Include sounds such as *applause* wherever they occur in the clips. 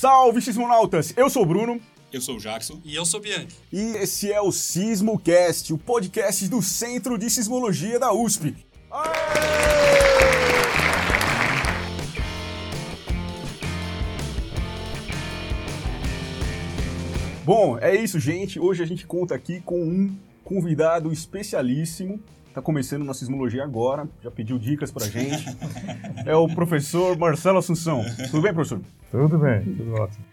Salve, sismonautas! Eu sou o Bruno. Eu sou o Jackson. E eu sou o Bianchi. E esse é o SismoCast, o podcast do Centro de Sismologia da USP. Bom, é isso, gente. Hoje a gente conta aqui com um convidado especialíssimo. Tá começando na sismologia agora, já pediu dicas pra gente. *laughs* É o professor Marcelo Assunção. Tudo bem, professor? Tudo bem, tudo ótimo.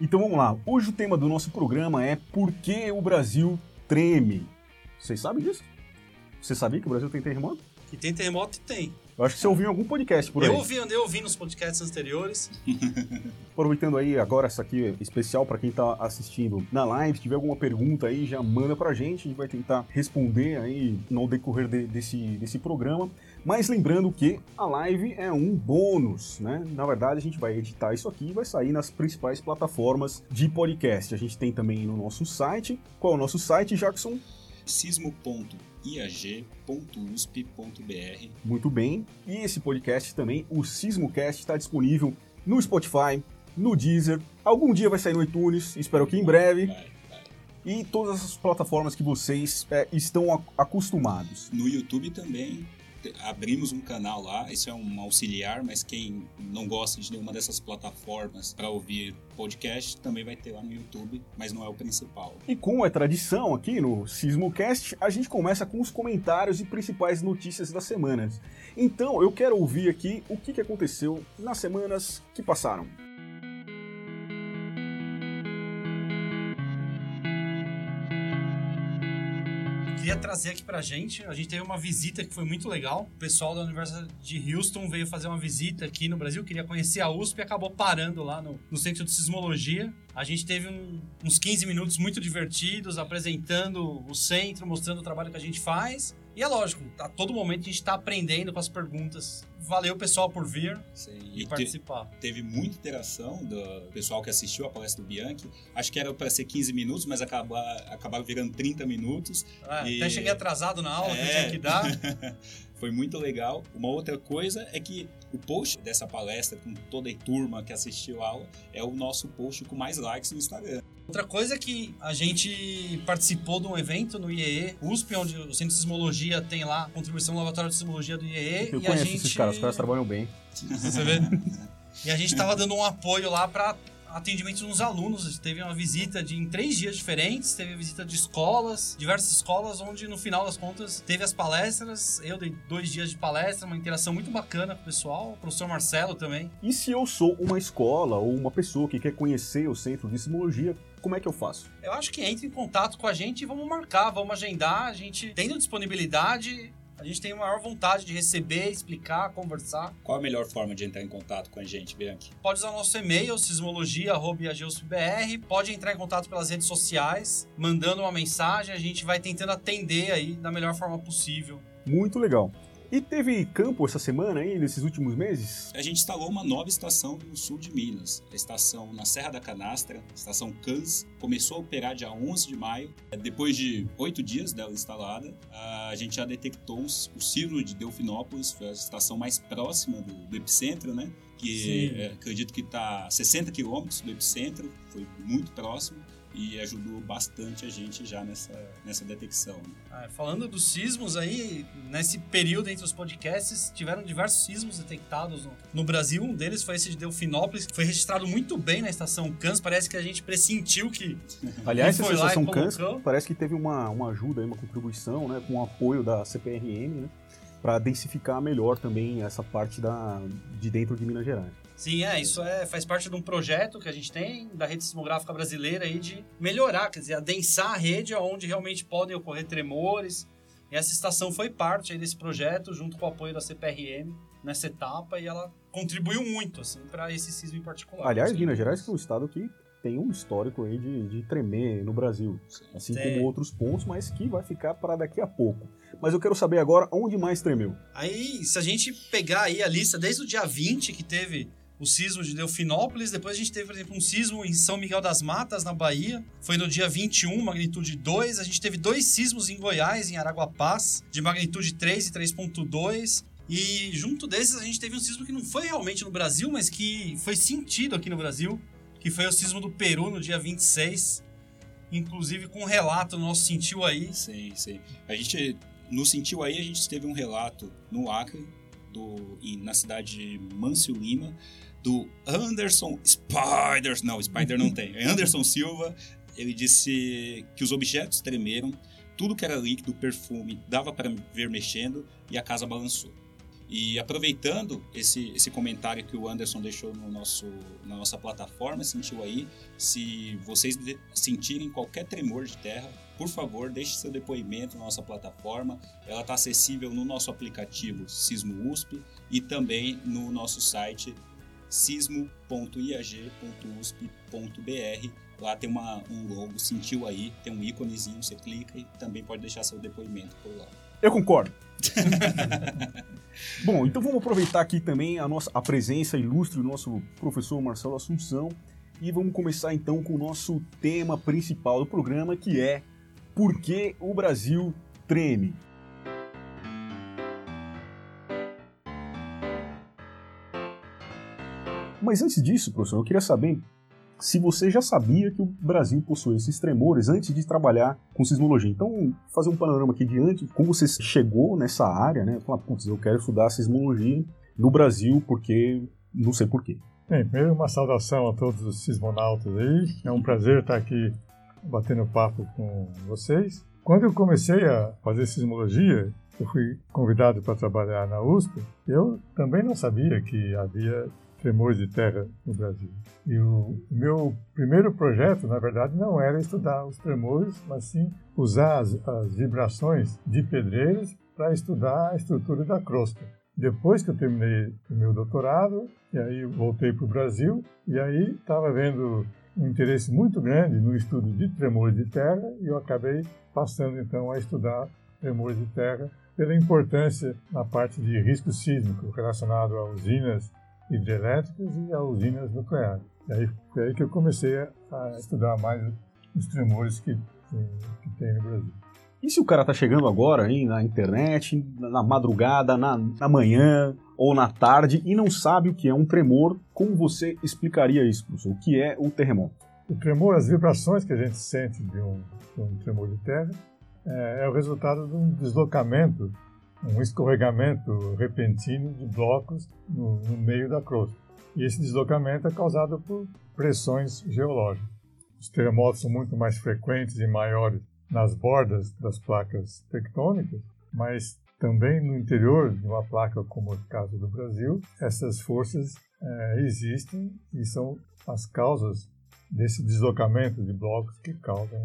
Então vamos lá. Hoje o tema do nosso programa é Por que o Brasil treme? Vocês sabem disso? Você sabia que o Brasil tem terremoto? Que tem terremoto, tem. Eu acho que você ouviu em algum podcast por aí. Eu ouvi, andei ouvindo nos podcasts anteriores. *laughs* Aproveitando aí agora essa aqui especial para quem tá assistindo na live, se tiver alguma pergunta aí, já manda pra gente, a gente vai tentar responder aí no decorrer de, desse, desse programa. Mas lembrando que a live é um bônus, né? Na verdade, a gente vai editar isso aqui e vai sair nas principais plataformas de podcast. A gente tem também no nosso site. Qual é o nosso site, Jackson? sismo.iag.usp.br. Muito bem. E esse podcast também, o Sismocast, está disponível no Spotify, no Deezer. Algum dia vai sair no iTunes, espero que em breve. Vai, vai. E todas as plataformas que vocês é, estão acostumados. No YouTube também abrimos um canal lá. Isso é um auxiliar, mas quem não gosta de nenhuma dessas plataformas para ouvir podcast também vai ter lá no YouTube, mas não é o principal. E como é tradição aqui no Sismocast, a gente começa com os comentários e principais notícias das semanas. Então eu quero ouvir aqui o que aconteceu nas semanas que passaram. Queria trazer aqui pra gente. A gente teve uma visita que foi muito legal. O pessoal da Universidade de Houston veio fazer uma visita aqui no Brasil, queria conhecer a USP e acabou parando lá no, no Centro de Sismologia. A gente teve um- uns 15 minutos muito divertidos, apresentando o centro, mostrando o trabalho que a gente faz. E é lógico, a todo momento a gente tá aprendendo com as perguntas. Valeu, pessoal, por vir E e, te- participar. teve muita interação do pessoal que assistiu a palestra do Bianchi. Acho que era para ser 15 minutos, mas acabar, acabaram virando 30 minutos. É, E- Até cheguei atrasado na aula que É. tinha que dar. *laughs* Foi muito legal. Uma outra coisa é que o post dessa palestra, com toda a turma que assistiu a aula, é o nosso post com mais likes no Instagram. Outra coisa é que a gente participou de um evento no IEE USP, onde o Centro de Sismologia tem lá a contribuição do Laboratório de Sismologia do IEE. Eu e a conheço gente... esses caras, os caras trabalham bem. Você vê? e a gente tava dando um apoio lá para atendimento nos alunos. Teve uma visita de, em três dias diferentes, teve a visita de escolas, diversas escolas, onde no final das contas teve as palestras. Eu dei dois dias de palestra, uma interação muito bacana com o pessoal, o professor Marcelo também. E se eu sou uma escola ou uma pessoa que quer conhecer o Centro de Sismologia, como é que eu faço? Eu acho que entre em contato com a gente e vamos marcar, vamos agendar. A gente, tendo disponibilidade, a gente tem a maior vontade de receber, explicar, conversar. Qual a melhor forma de entrar em contato com a gente, Bianchi? Pode usar o nosso e-mail, sismologia.br, pode entrar em contato pelas redes sociais, mandando uma mensagem, a gente vai tentando atender aí da melhor forma possível. Muito legal. E teve campo essa semana aí, nesses últimos meses? A gente instalou uma nova estação no sul de Minas, a estação na Serra da Canastra, a estação Cans, começou a operar dia 11 de maio. Depois de oito dias dela instalada, a gente já detectou o sismo de Delfinópolis, foi a estação mais próxima do, do epicentro, né? Que é, acredito que está a 60 quilômetros do epicentro, foi muito próximo e ajudou bastante a gente já nessa, nessa detecção. né? Ah, falando dos sismos aí, nesse período entre os podcasts, tiveram diversos sismos detectados no, no Brasil. Um deles foi esse de Delfinópolis, que foi registrado muito bem na estação Cans. Parece que a gente pressentiu que *laughs* Aliás, essa foi lá e estação Cans parece que teve uma, uma ajuda, uma contribuição, né, com o apoio da CPRM, né, para densificar melhor também essa parte da, de dentro de Minas Gerais. Sim, é, isso é, faz parte de um projeto que a gente tem da rede sismográfica brasileira aí de melhorar, quer dizer, adensar a rede onde realmente podem ocorrer tremores. E essa estação foi parte aí desse projeto, junto com o apoio da CPRM nessa etapa, e ela contribuiu muito, assim, para esse sismo em particular. Aliás. Minas Gerais que é um estado que tem um histórico aí de, de tremer no Brasil, assim Tem. como outros pontos, mas que vai ficar para daqui a pouco. Mas eu quero saber agora onde mais tremeu. Aí, se a gente pegar aí a lista desde o dia 20 que teve o sismo de Delfinópolis, depois a gente teve, por exemplo, um sismo em São Miguel das Matas, na Bahia, foi no dia 21, magnitude 2, a gente teve dois sismos em Goiás, em Araguapaz, de magnitude 3 e 3.2, e junto desses a gente teve um sismo que não foi realmente no Brasil, mas que foi sentido aqui no Brasil, que foi o sismo do Peru no dia 26, inclusive com um relato nosso sentiu aí. Sim, sim. A gente no sentiu aí a gente teve um relato no Acre do na cidade de Mâncio Lima do Anderson Spiders, não, Spider não tem. É Anderson Silva, ele disse que os objetos tremeram, tudo que era líquido, perfume, dava para ver mexendo e a casa balançou. E aproveitando esse, esse comentário que o Anderson deixou no nosso, na nossa plataforma, sentiu aí, se vocês sentirem qualquer tremor de terra, por favor, deixe seu depoimento na nossa plataforma. Ela está acessível no nosso aplicativo Sismo USP e também no nosso site sismo.iag.usp.br. Lá tem uma, um logo, sentiu aí, tem um íconezinho, você clica e também pode deixar seu depoimento por lá. Eu concordo. *laughs* Bom, então vamos aproveitar aqui também a nossa a presença ilustre do nosso professor Marcelo Assunção e vamos começar então com o nosso tema principal do programa, que é Por que o Brasil treme? Mas antes disso, professor, eu queria saber se você já sabia que o Brasil possui esses tremores antes de trabalhar com sismologia. Então, fazer um panorama aqui diante, como você chegou nessa área, né? Falar, putz, eu quero estudar sismologia no Brasil porque não sei porquê. Bem, primeiro uma saudação a todos os sismonautas aí. É um prazer estar aqui batendo papo com vocês. Quando eu comecei a fazer sismologia, eu fui convidado para trabalhar na USP. Eu também não sabia que havia tremores de terra no Brasil. E o meu primeiro projeto, na verdade, não era estudar os tremores, mas sim usar as, as vibrações de pedreiros para estudar a estrutura da crosta. Depois que eu terminei o meu doutorado, e aí voltei para o Brasil, e aí estava vendo um interesse muito grande no estudo de tremores de terra, e eu acabei passando então a estudar tremores de terra pela importância na parte de risco sísmico relacionado a usinas hidrelétricas e a usinas nucleares. E aí foi aí que eu comecei a estudar mais os tremores que, que, tem no Brasil. E se o cara tá chegando agora aí na internet, na madrugada, na, na manhã ou na tarde e não sabe o que é um tremor, como você explicaria isso, professor? O que é o terremoto? O tremor, as vibrações que a gente sente de um, de um tremor de terra, é, é o resultado de um deslocamento um escorregamento repentino de blocos no, no meio da crosta. E esse deslocamento é causado por pressões geológicas. Os terremotos são muito mais frequentes e maiores nas bordas das placas tectônicas, mas também no interior de uma placa como o caso do Brasil, essas forças é, existem e são as causas desse deslocamento de blocos que causam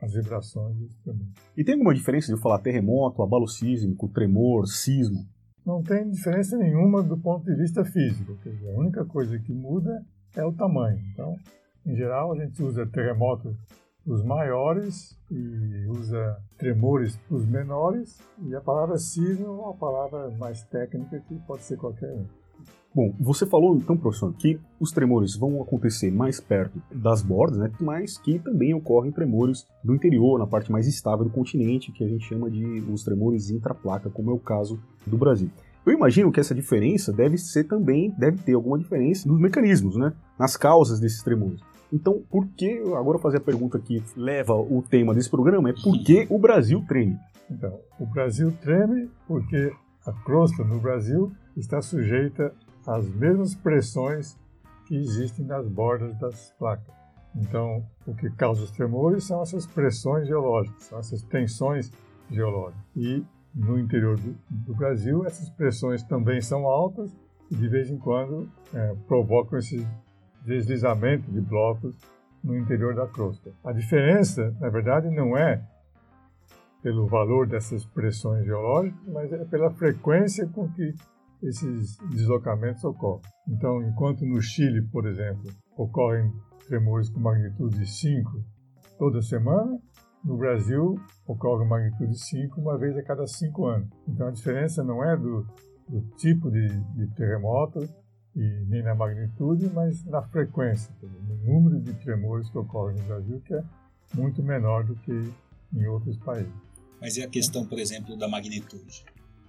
as vibrações também. E tem alguma diferença de falar terremoto, abalo sísmico, tremor, sismo? Não tem diferença nenhuma do ponto de vista físico. Dizer, a única coisa que muda é o tamanho. Então, em geral, a gente usa terremoto para os maiores e usa tremores para os menores. E a palavra sismo é uma palavra mais técnica que pode ser qualquer um. Bom, você falou então, professor, que os tremores vão acontecer mais perto das bordas, né? Mas que também ocorrem tremores do interior, na parte mais estável do continente, que a gente chama de os tremores intraplaca, como é o caso do Brasil. Eu imagino que essa diferença deve ser também, deve ter alguma diferença nos mecanismos, né? Nas causas desses tremores. Então, por que, agora fazer a pergunta que leva o tema desse programa, é por que o Brasil treme? Então, o Brasil treme porque a crosta no Brasil está sujeita as mesmas pressões que existem nas bordas das placas. Então, o que causa os tremores são essas pressões geológicas, são essas tensões geológicas. E no interior do, do Brasil, essas pressões também são altas e de vez em quando é, provocam esse deslizamento de blocos no interior da crosta. A diferença, na verdade, não é pelo valor dessas pressões geológicas, mas é pela frequência com que esses deslocamentos ocorrem. Então, enquanto no Chile, por exemplo, ocorrem tremores com magnitude 5 toda semana, no Brasil ocorre magnitude 5 uma vez a cada 5 anos. Então, a diferença não é do, do tipo de, de, terremoto e nem na magnitude, mas na frequência, no número de tremores que ocorrem no Brasil, que é muito menor do que em outros países. Mas e a questão, por exemplo, da magnitude?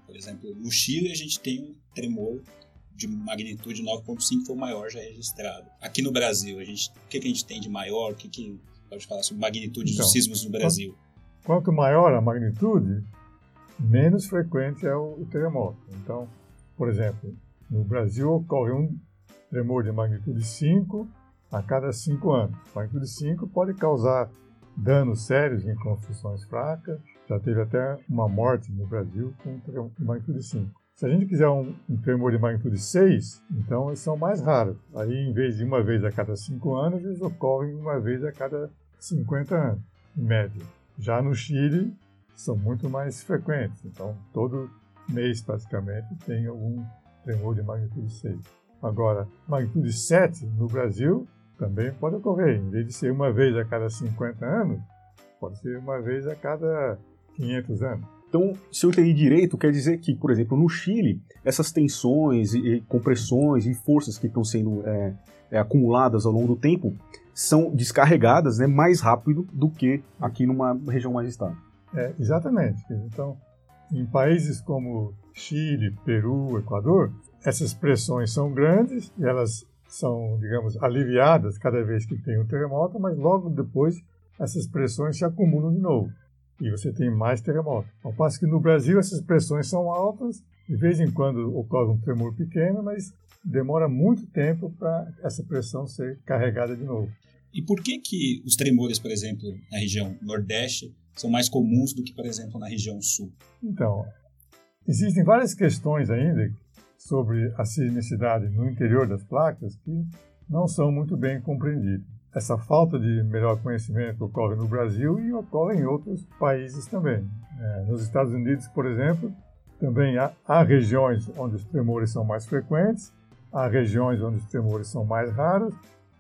Por exemplo, no Chile a gente tem um tremor de magnitude 9.5 foi o maior já registrado. Aqui no Brasil, a gente, o que, que a gente tem de maior? O que, que pode falar sobre magnitude então, dos sismos no Brasil? Quanto maior a magnitude, menos frequente é o, o terremoto. Então, por exemplo, no Brasil ocorre um tremor de magnitude 5 a cada 5 anos. Magnitude 5 pode causar danos sérios em construções fracas. Já teve até uma morte no Brasil com magnitude 5. Se a gente quiser um, um tremor de magnitude 6, então eles são mais raros. Aí, em vez de uma vez a cada 5 anos, eles ocorrem uma vez a cada 50 anos, em média. Já no Chile, são muito mais frequentes. Então, todo mês, praticamente, tem algum tremor de magnitude 6. Agora, magnitude 7 no Brasil também pode ocorrer. Em vez de ser uma vez a cada 50 anos, pode ser uma vez a cada 500 anos. Então, se eu entendi direito, quer dizer que, por exemplo, no Chile, essas tensões e, compressões e forças que estão sendo é, é, acumuladas ao longo do tempo são descarregadas né, mais rápido do que aqui numa região mais estável. É, exatamente. Então, em países como Chile, Peru, Equador, essas pressões são grandes e elas são, digamos, aliviadas cada vez que tem um terremoto, mas logo depois essas pressões se acumulam de novo e você tem mais terremoto. Ao passo que no Brasil essas pressões são altas, de vez em quando ocorre um tremor pequeno, mas demora muito tempo para essa pressão ser carregada de novo. E por que que os tremores, por exemplo, na região Nordeste são mais comuns do que, por exemplo, na região Sul? Então, existem várias questões ainda sobre a sismicidade no interior das placas que não são muito bem compreendidas. Essa falta de melhor conhecimento ocorre no Brasil e ocorre em outros países também. É, nos Estados Unidos, por exemplo, também há, há, regiões onde os tremores são mais frequentes, há regiões onde os tremores são mais raros,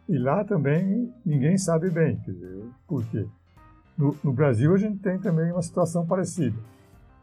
e lá também ninguém sabe bem dizer, por quê. No, no Brasil, a gente tem também uma situação parecida.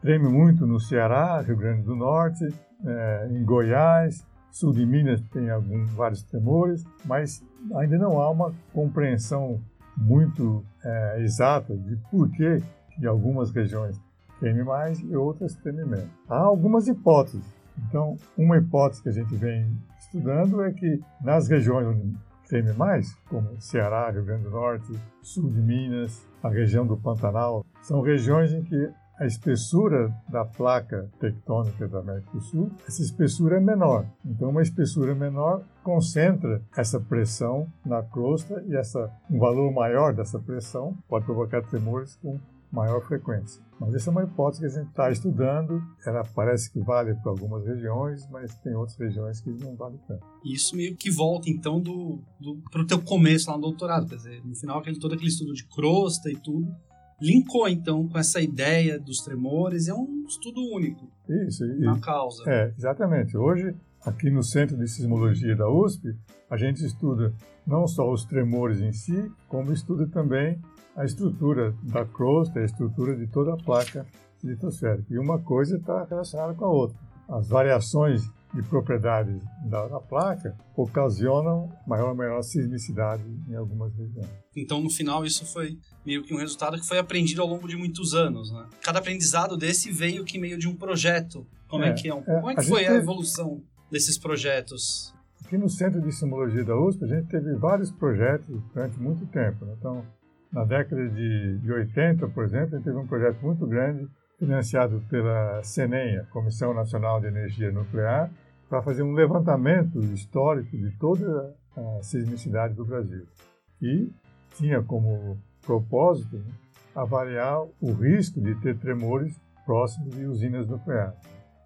Treme muito no Ceará, Rio Grande do Norte, é, em Goiás, sul de Minas tem alguns, vários tremores, mas ainda não há uma compreensão muito é, exata de por que algumas regiões treme mais e outras treme menos. Há algumas hipóteses. Então, uma hipótese que a gente vem estudando é que nas regiões onde treme mais, como Ceará, Rio Grande do Norte, sul de Minas, a região do Pantanal, são regiões em que a espessura da placa tectônica da América do Sul, essa espessura é menor. Então, uma espessura menor concentra essa pressão na crosta e essa, um valor maior dessa pressão pode provocar tremores com maior frequência. Mas essa é uma hipótese que a gente está estudando. Ela parece que vale para algumas regiões, mas tem outras regiões que não vale tanto. Isso meio que volta, então, do, do para o teu começo lá no doutorado. Quer dizer, no final, aquele, todo aquele estudo de crosta e tudo, linkou então com essa ideia dos tremores, é um estudo único Isso, na causa. É, exatamente. Hoje, aqui no Centro de Sismologia da USP, a gente estuda não só os tremores em si, como estuda também a estrutura da crosta, a estrutura de toda a placa litosférica. E uma coisa está relacionada com a outra. As variações de propriedades da, da, placa ocasionam maior ou menor sismicidade em algumas regiões. Então, no final, isso foi meio que um resultado que foi aprendido ao longo de muitos anos, né? Cada aprendizado desse veio que meio de um projeto. Como é, é que é? Um, é, como é que a foi a evolução desses projetos? Aqui no Centro de Sismologia da USP, a gente teve vários projetos durante muito tempo. Né? Então, na década de, de 80, por exemplo, a gente teve um projeto muito grande financiado pela CENEM, a Comissão Nacional de Energia Nuclear, para fazer um levantamento histórico de toda a sismicidade do Brasil. E tinha como propósito né, avaliar o risco de ter tremores próximos de usinas nucleares.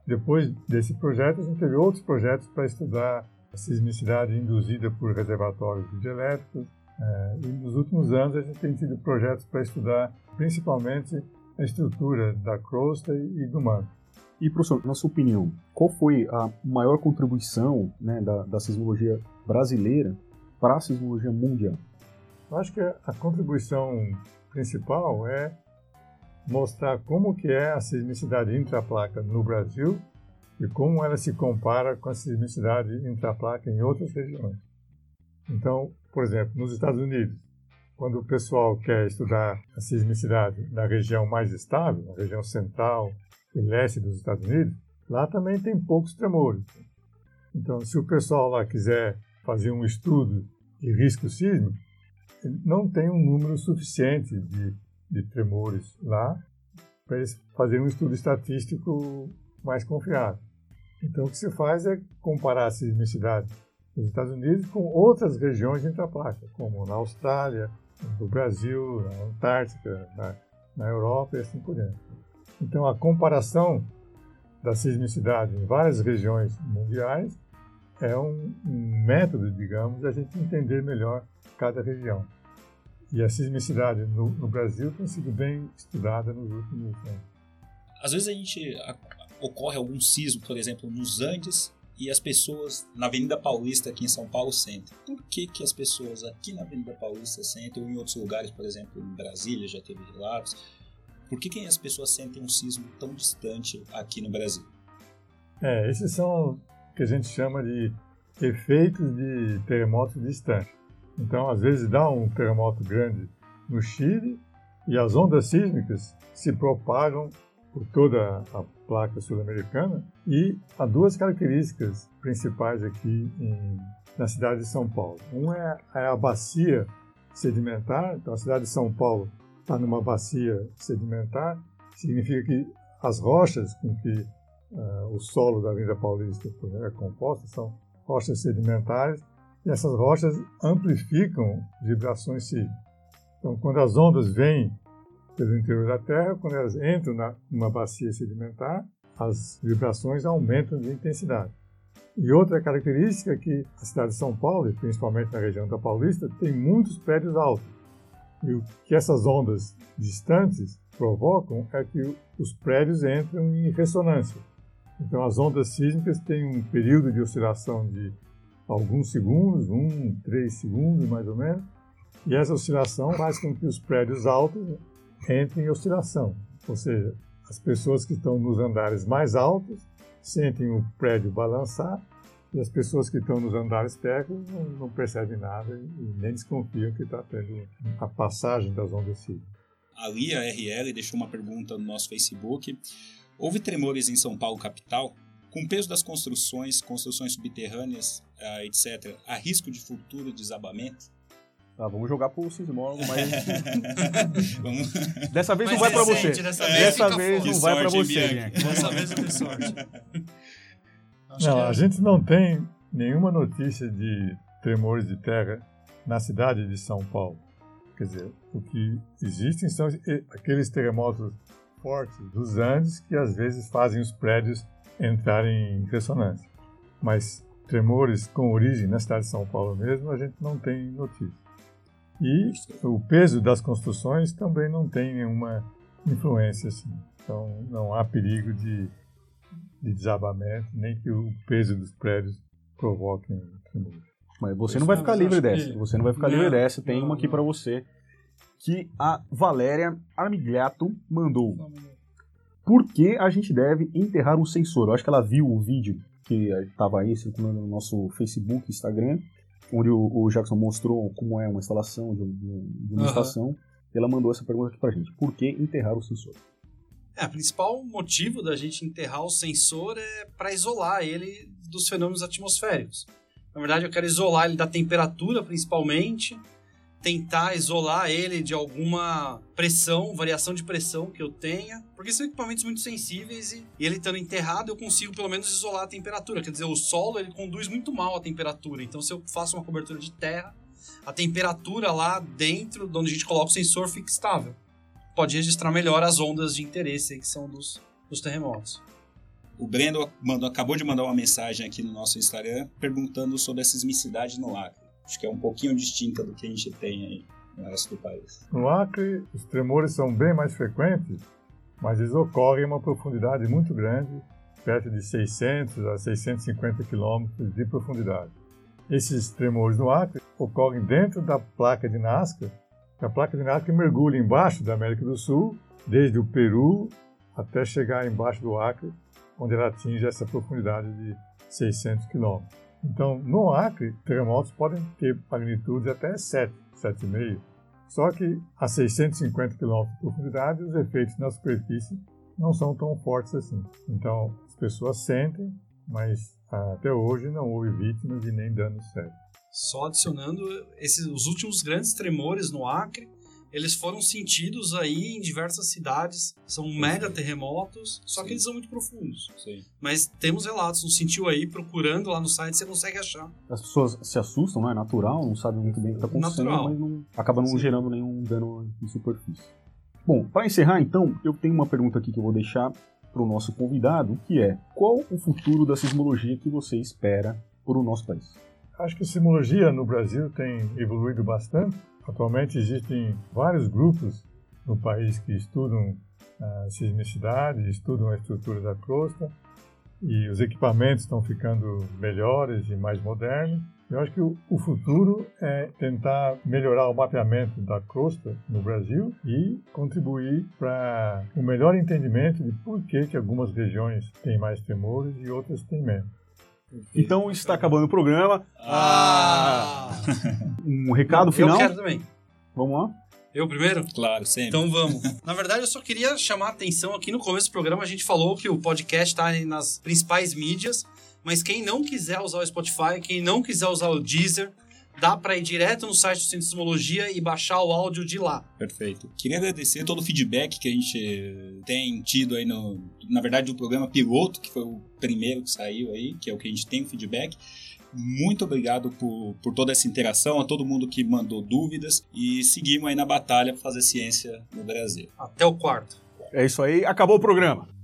Depois desse projeto, a gente teve outros projetos para estudar a sismicidade induzida por reservatórios hidrelétricos. É, e nos últimos anos, a gente tem tido projetos para estudar principalmente a estrutura da crosta e do manto. E, professor, na sua opinião, qual foi a maior contribuição né, da, da sismologia brasileira para a sismologia mundial? Eu acho que a contribuição principal é mostrar como que é a sismicidade intraplaca no Brasil e como ela se compara com a sismicidade intraplaca em outras regiões. Então, por exemplo, nos Estados Unidos, quando o pessoal quer estudar a sismicidade na região mais estável, na região central e leste dos Estados Unidos, lá também tem poucos tremores. Então, se o pessoal lá quiser fazer um estudo de risco sísmico, não tem um número suficiente de, de tremores lá para eles fazerem um estudo estatístico mais confiável. Então, o que se faz é comparar a sismicidade nos Estados Unidos com outras regiões intraplaca, como na Austrália, no Brasil, na Antártica, na, na Europa e assim por diante. Então, a comparação da sismicidade em várias regiões mundiais é um, um método, digamos, de a gente entender melhor cada região. E a sismicidade no, no Brasil tem sido bem estudada nos últimos anos. Às vezes a gente a, ocorre algum sismo, por exemplo, nos Andes, e as pessoas na Avenida Paulista aqui em São Paulo sentem. Por que, que as pessoas aqui na Avenida Paulista sentem, ou em outros lugares, por exemplo, em Brasília já teve relatos, por que, que as pessoas sentem um sismo tão distante aqui no Brasil? É, esses são que a gente chama de efeitos de terremotos distantes. Então, às vezes dá um terremoto grande no Chile e as ondas sísmicas se propagam por toda a placa sul-americana e há duas características principais aqui em, na cidade de São Paulo. Uma é, é a bacia sedimentar, então a cidade de São Paulo está numa bacia sedimentar, significa que as rochas com que uh, o solo da Avenida Paulista é composto são rochas sedimentares e essas rochas amplificam vibrações sísmicas. Então, quando as ondas vêm pelo interior da Terra, quando elas entram na, numa bacia sedimentar, as vibrações aumentam de intensidade. E outra característica é que a cidade de São Paulo, principalmente na região da Paulista, tem muitos prédios altos. E o que essas ondas distantes provocam é que os prédios entram em ressonância. Então, as ondas sísmicas têm um período de oscilação de alguns segundos, um, três segundos mais ou menos, e essa oscilação faz com que os prédios altos entrem em oscilação. Ou seja, as pessoas que estão nos andares mais altos sentem o prédio balançar e as pessoas que estão nos andares técnicos não, não percebem nada e nem desconfiam que está tendo a passagem das ondas sísmicas. A Lia RL deixou uma pergunta no nosso Facebook. Houve tremores em São Paulo, capital? Com o peso das construções, construções subterrâneas, uh, etc., há risco de futuro desabamento? Tá, vamos jogar pro sismólogo, mas. *laughs* vamos... Dessa vez mas não vai para você. Dessa vez, dessa vez não vai para você. Dessa vez eu tenho sorte. não, é... a gente não tem nenhuma notícia de tremores de terra na cidade de São Paulo. Quer dizer, o que existem são aqueles terremotos fortes dos Andes que às vezes fazem os prédios entrarem em ressonância. Mas tremores com origem na cidade de São Paulo mesmo, a gente não tem notícia. E o peso das construções também não tem nenhuma influência assim. Então não há perigo de, de desabamento, nem que o peso dos prédios provoquem tremores. Mas você não vai ficar livre dessa. Você não vai ficar livre dessa. Tem uma aqui para você que a Valéria Armigliato mandou. Por que a gente deve enterrar um sensor? Eu acho que ela viu o vídeo que estava aí circulando no nosso Facebook, Instagram, onde o, o, Jackson mostrou como é uma instalação de, de, de uma uhum. estação. Ela mandou essa pergunta aqui pra gente. Por que enterrar o sensor? É, o principal motivo da gente enterrar o sensor é para isolar ele dos fenômenos atmosféricos. Na verdade, eu quero isolar ele da temperatura, principalmente, tentar isolar ele de alguma pressão, variação de pressão que eu tenha, porque são equipamentos muito sensíveis e, e ele estando enterrado eu consigo pelo menos isolar a temperatura. Quer dizer, o solo ele conduz muito mal a temperatura. Então, se eu faço uma cobertura de terra, a temperatura lá dentro, de onde a gente coloca o sensor, fica estável. Pode registrar melhor as ondas de interesse que são dos, dos terremotos. O Breno mandou, acabou de mandar uma mensagem aqui no nosso Instagram perguntando sobre a sismicidade no Acre. Acho que é um pouquinho distinta do que a gente tem aí no resto do país. No Acre, os tremores são bem mais frequentes, mas eles ocorrem em uma profundidade muito grande, perto de 600 a 650 quilômetros de profundidade. Esses tremores no Acre ocorrem dentro da placa de Nazca, a placa de Nazca mergulha embaixo da América do Sul, desde o Peru até chegar embaixo do Acre, onde ela atinge essa profundidade de 600 quilômetros. Então, no Acre, terremotos podem ter magnitude até 7, 7,5. Só que a 650 km de profundidade, os efeitos na superfície não são tão fortes assim. Então, as pessoas sentem, mas até hoje não houve vítimas e nem danos sérios. Só adicionando esses, os últimos grandes tremores no Acre, eles foram sentidos aí em diversas cidades. São mega terremotos, só Sim. que eles são muito profundos. Sim. Mas temos relatos, não sentiu aí, procurando lá no site, você consegue achar. As pessoas se assustam, não é natural, não sabem muito bem o que está acontecendo, Natural. mas não, acaba não Sim. gerando nenhum dano em superfície. Bom, para encerrar então, eu tenho uma pergunta aqui que eu vou deixar para o nosso convidado, que é qual o futuro da sismologia que você espera para o nosso país? Acho que a sismologia no Brasil tem evoluído bastante. Atualmente existem vários grupos no país que estudam a sismicidade, estudam a estrutura da crosta e os equipamentos estão ficando melhores e mais modernos. Eu acho que o, o futuro é tentar melhorar o mapeamento da crosta no Brasil e contribuir para um melhor entendimento de por que, que algumas regiões têm mais tremores e outras têm menos. Então está acabando o programa. Ah! Um recado final. Eu quero também. Vamos lá. Eu primeiro? Claro, sempre. Então vamos. Na verdade, eu só queria chamar a atenção aqui no começo do programa. A gente falou que o podcast está nas principais mídias, mas quem não quiser usar o Spotify, quem não quiser usar o Deezer, dá para ir direto no site do Centro de Sismologia e baixar o áudio de lá. Perfeito. Queria agradecer todo o feedback que a gente tem tido aí no. Na verdade, do programa piloto, que foi o primeiro que saiu aí, que é o que a gente tem o feedback. Muito obrigado por, por toda essa interação, a todo mundo que mandou dúvidas e seguimos aí na batalha para fazer ciência no Brasil. Até o quarto. É isso aí. Acabou o programa.